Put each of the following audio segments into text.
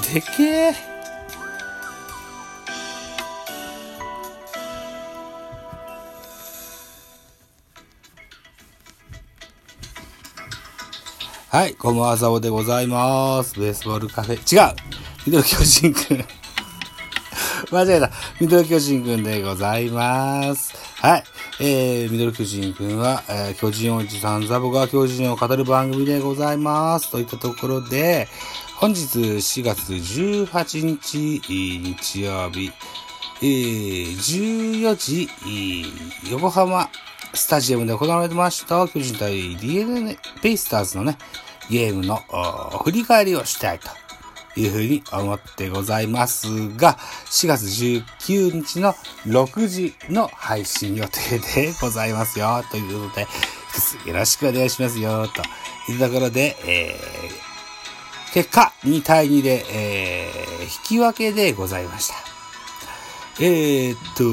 でけえ。はい、こんばんは、ザオでございます。ベースボールカフェ、違うミドル巨人くん。間違えた。ミドル巨人くんでございます。はい。えー、ミドル巨人くんは、えー、巨人おじさんザボが巨人を語る番組でございます。といったところで、本日4月18日、日曜日、えー、14時、横浜スタジアムで行われてました、巨人対 DNA ベイスターズのね、ゲームの振り返りをしたいというふうに思ってございますが、4月19日の6時の配信予定でございますよ。ということで、よろしくお願いしますよ。というところで、えー、結果2対2で、えー、引き分けでございました。えー、っと、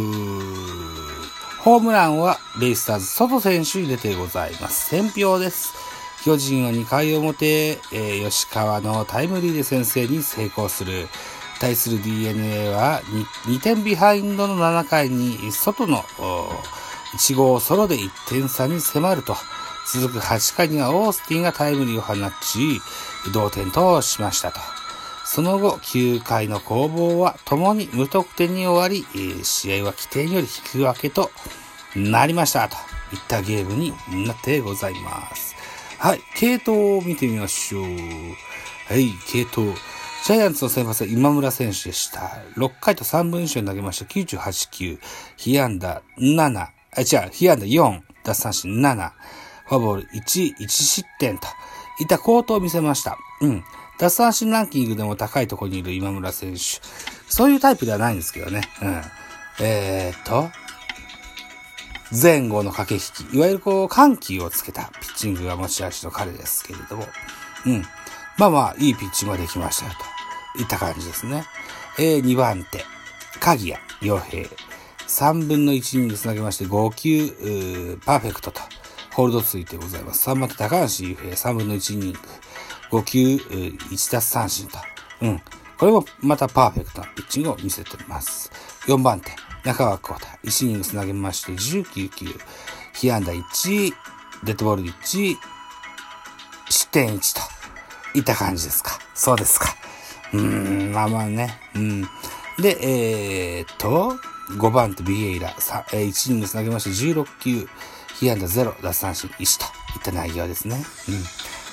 ホームランはベイスターズ、外選手に出てございます。先票です。巨人は2回表、えー、吉川のタイムリーで先制に成功する。対する DNA は 2, 2点ビハインドの7回に外の1号ソロで1点差に迫ると、続く8回にはオースティンがタイムリーを放ち、同点としましたと。その後、9回の攻防は共に無得点に終わり、試合は規定より引き分けとなりました。といったゲームになってございます。はい、系統を見てみましょう。はい、系統。ジャイアンツの先発は今村選手でした。6回と3分以上に投げました。98球。被安打7。あ、違う、被安打4。奪三振7。フォアボール1、1失点といった高騰を見せました。うん。奪三振ランキングでも高いところにいる今村選手。そういうタイプではないんですけどね。うん。えー、っと、前後の駆け引き、いわゆるこう、緩急をつけたピッチングが持ち味の彼ですけれども、うん。まあまあ、いいピッチングができましたよ、といった感じですね。えー、2番手、鍵谷洋平。3分の1イニングつなげまして、5球、パーフェクトと、ホールドついてございます。3番手、高橋優平、3分の1イニング。5球、1奪三振と。うん。これもまたパーフェクトなピッチングを見せています。4番手、中川幸太。1イニングつなげまして、19球、被安打1、デッドボール1、失点1といった感じですか。そうですか。うーん、まあまあね。うん。で、えー、っと、5番手、ビエイラ。1イニングつなげまして、16球、被安打0、奪三振1といった内容ですね。うん。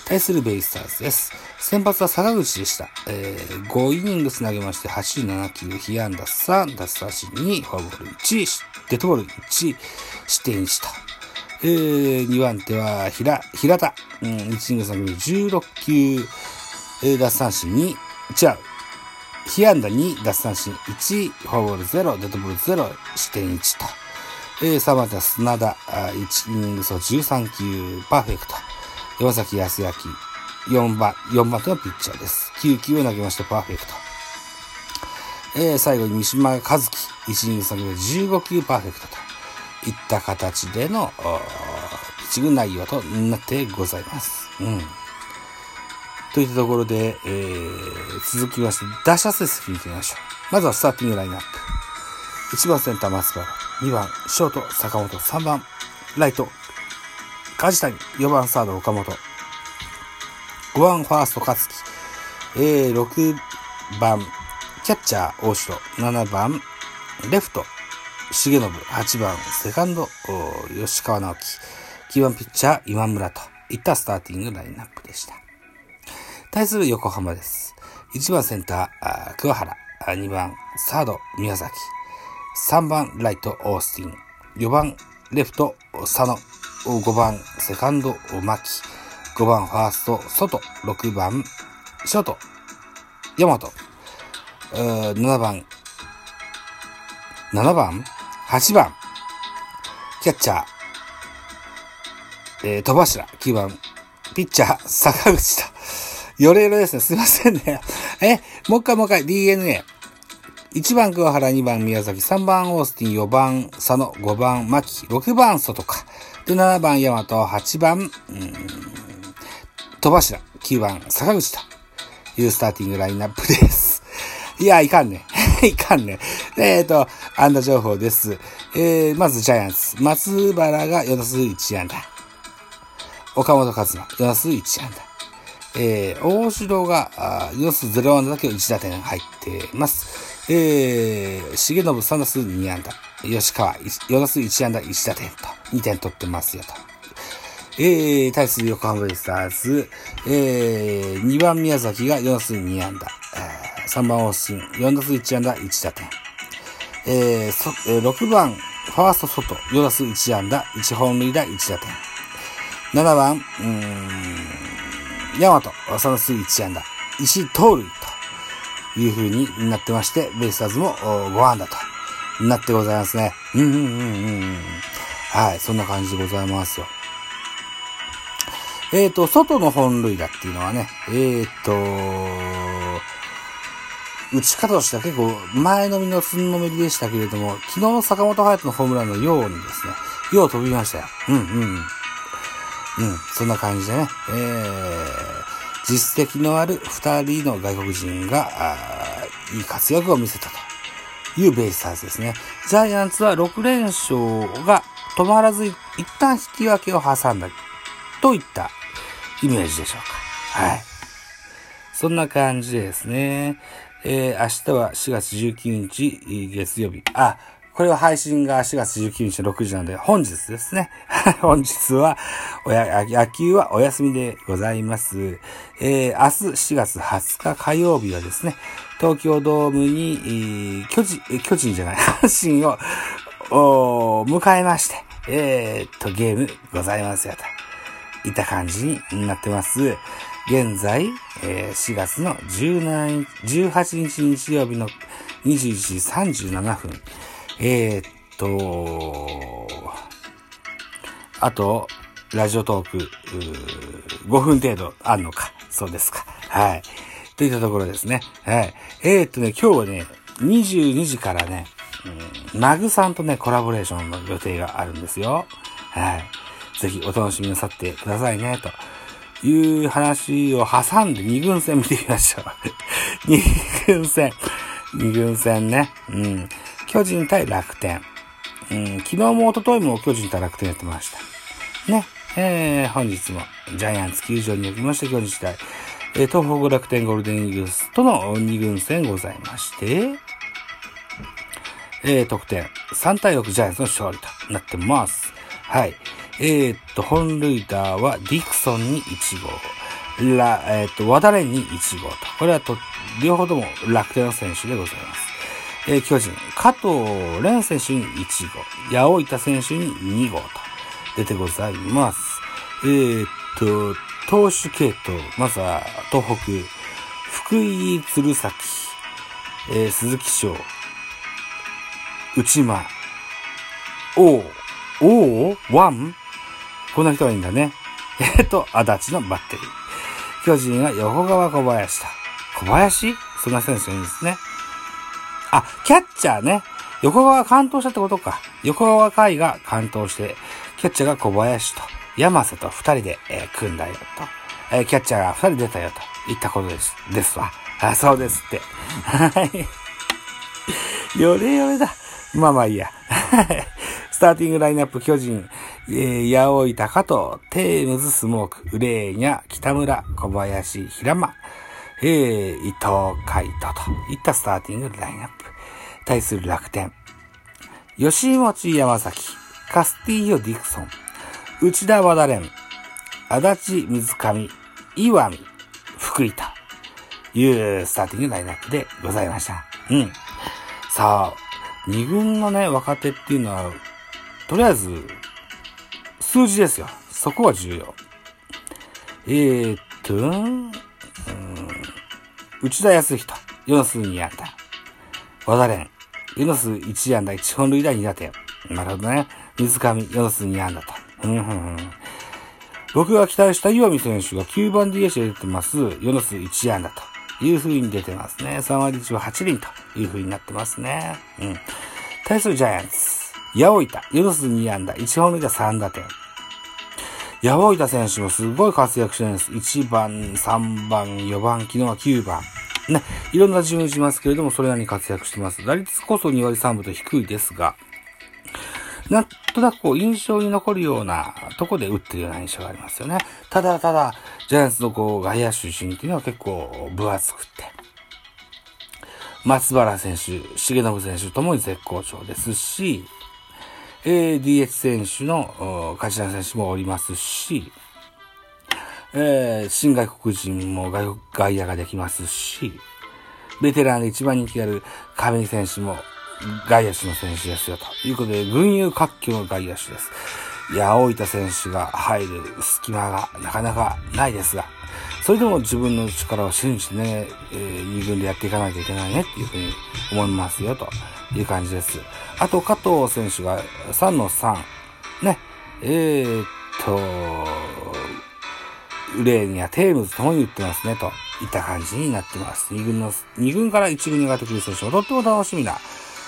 対するベイスターズです。先発は坂口でした。えー、5イニングつなげまして87球、被安打3、奪三振2、フォアボール1、デッドボール1、失点1と。えー、2番手は平、平田。うん、1イニングつなげ16球、えー、奪三振2、違う。被安打2、奪三振1、フォアボール0、デッドボール0、失点1と。えー、3番手は砂田、1イニング走13球、パーフェクト。山崎康明、4番、4番手のピッチャーです。9球を投げましてパーフェクト。えー、最後に三島和樹、1イニング下げで15球パーフェクトといった形での、ピッチング内容となってございます。うん。といったところで、えー、続きまして、打者成績見てみましょう。まずはスターティングラインナップ。1番センター松原、2番ショート坂本、3番ライト梶谷、4番サード岡本、5番ファースト勝木、えー、6番キャッチャー大城、7番レフト重信、8番セカンド吉川直樹、9番ピッチャー今村と。いったスターティングラインナップでした。対する横浜です。1番センター桑原、2番サード宮崎、3番ライトオースティン、4番レフト佐野、5番セカンド牧、5番ファースト外、6番ショート。大和、7番、7番 ?8 番。キャッチャー、えー、戸柱、9番。ピッチャー。坂口と、ヨレヨレですね。すいませんね。え、もう一回もう一回。DNA。1番桑原、2番宮崎、3番オースティン、4番佐野、5番牧、6番外か。で、7番大和、8番、うん、戸柱、9番坂口というスターティングラインナップ です。いや、いかんね。いかんね。えっ、ー、と、安打情報です。えー、まずジャイアンツ。松原が4打数1安打。岡本和真、4打数1安打。えー、大城が、あ4打数0安打だけ1打点入ってます。えー、重信3打数2安打。吉川、4打数1安打1打点と、2点取ってますよと。えー、対する横浜ベイスターズ、えー、2番宮崎が4打数2安打。えー、3番大新、4打数1安打1打点。えー、そえー、6番、ファースト外、4打数1安打、1本塁打1打点。7番、うーん、ヤマト、3打数1安打、1盗塁という風になってまして、ベイスターズも5安打となってございますね。うんうんうんうん。はい、そんな感じでございますよ。えっ、ー、と、外の本塁打っていうのはね、えっ、ー、と、打ち方としては結構前のみのつんのめりでしたけれども、昨日坂本隼人のホームランのようにですね、よう飛びましたよ。うんうん。うん、そんな感じでね、えー、実績のある二人の外国人が、いい活躍を見せたというベイスターズですね。ジャイアンツは6連勝が止まらず一旦引き分けを挟んだといったイメージでしょうか。はい。そんな感じですね。えー、明日は4月19日月曜日。あ、これは配信が4月19日の6時なので、本日ですね。本日は、野球はお休みでございます。えー、明日4月20日火曜日はですね、東京ドームに、巨人、巨人じゃない、阪神を、迎えまして、えー、っと、ゲームございますよと。いった感じになってます。現在、えー、4月の17 18日日曜日の21時37分。えー、っと、あと、ラジオトーク、5分程度あるのか。そうですか。はい。といったところですね。はい。えー、っとね、今日はね、22時からね、うん、マグさんとね、コラボレーションの予定があるんですよ。はい。ぜひお楽しみなさってくださいね、という話を挟んで二軍戦見てみましょう。二軍戦。二軍戦ね。うん。巨人対楽天。うん、昨日も一昨日も巨人対楽天やってました。ね。えー、本日もジャイアンツ球場におきまして巨人対、えー、東北楽天ゴールデンイーグルスとの二軍戦ございまして、えー、得点3対6ジャイアンツの勝利となってます。はい。えー、っと、本塁打はディクソンに1号。ラ、えー、っと、ワダレンに1号と。これはと、両方とも楽天の選手でございます。えー、巨人、加藤蓮選手に1号。八尾板選手に2号と出てございます。えー、っと、投手系統、まずは東北、福井鶴崎、えー、鈴木翔、内間、王、王ワンこんな人がいいんだね。えっと、足立のバッテリー。巨人は横川小林と。小林そんな選手がいいんですね。あ、キャッチャーね。横川関東したってことか。横川海が関東して、キャッチャーが小林と、山瀬と二人で、えー、組んだよと。えー、キャッチャーが二人出たよと言ったことです。ですわ。あ、そうですって。はい。よれよれだ。まあまあいいや。スターティングラインナップ巨人、えー、八尾高と、テームズスモーク、ウレーニャ、北村、小林、平間、えー、伊藤海斗といったスターティングラインナップ。対する楽天。吉持山崎、カスティーヨ・ディクソン、内田和田蓮、足立水上、岩見、福井というスターティングラインナップでございました。うん。さあ、二軍のね、若手っていうのは、とりあえず、数字ですよ。そこは重要。えー、っと、うん、内田康人、4数2安打。和田蓮、4数1安打、1本塁打2打点。なるほどね。水上、4数2安打と。うんうんうん、僕が期待した岩見選手が9番 DH で出てます。4数1安打という風に出てますね。3割1は8厘という風になってますね。うん。対するジャイアンツ。八尾板、4打数2安打、1本塁打3打点。八百板選手もすごい活躍してるんです。1番、3番、4番、昨日は9番。ね、いろんな順位しますけれども、それなりに活躍してます。打率こそ2割3分と低いですが、なんとなくこう印象に残るようなとこで打ってるような印象がありますよね。ただただ、ジャイアンツのこう外野手陣っていうのは結構分厚くて、松原選手、重信選手ともに絶好調ですし、えー、DH 選手の梶谷選手もおりますし、えー、新外国人も外野ができますし、ベテランで一番人気がある亀井選手も外野手の選手ですよ、ということで、群雄割拠の外野手です。いや、大分選手が入る隙間がなかなかないですが、それでも自分の力を信じてね、えー、二軍でやっていかないといけないねっていうふうに思いますよ、という感じです。あと、加藤選手が3の3、ね、えー、っと、レーニやテームズともに言ってますね、といった感じになってます。二軍の、二軍から一軍に上がってくる選手はとっても楽しみな、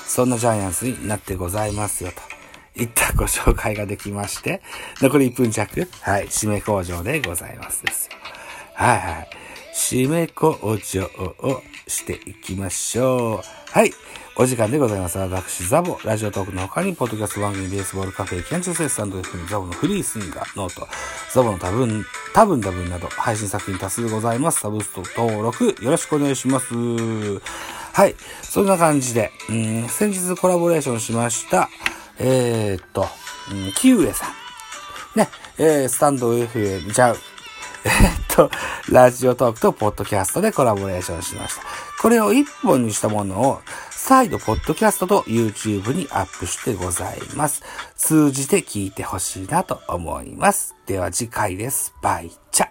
そんなジャイアンツになってございますよ、といったご紹介ができまして、残り1分弱、はい、締め工場でございますですよ。はいはい。締め工場をしていきましょう。はい。お時間でございます。私、ザボ、ラジオトークの他に、ポッドキャスト番組、ベースボールカフェ、キャンチューセスタンド FM、ザボのフリースインガー、ノート、ザボの多分、多分多分など、配信作品多数ございます。サブスト登録、よろしくお願いします。はい。そんな感じで、うん、先日コラボレーションしました、えー、っと、うん、キウエさん。ね、えー、スタンド FM、じゃう、え、っと、ラジオトークとポッドキャストでコラボレーションしました。これを一本にしたものを、再度、ポッドキャストと YouTube にアップしてございます。通じて聞いてほしいなと思います。では次回です。バイチャ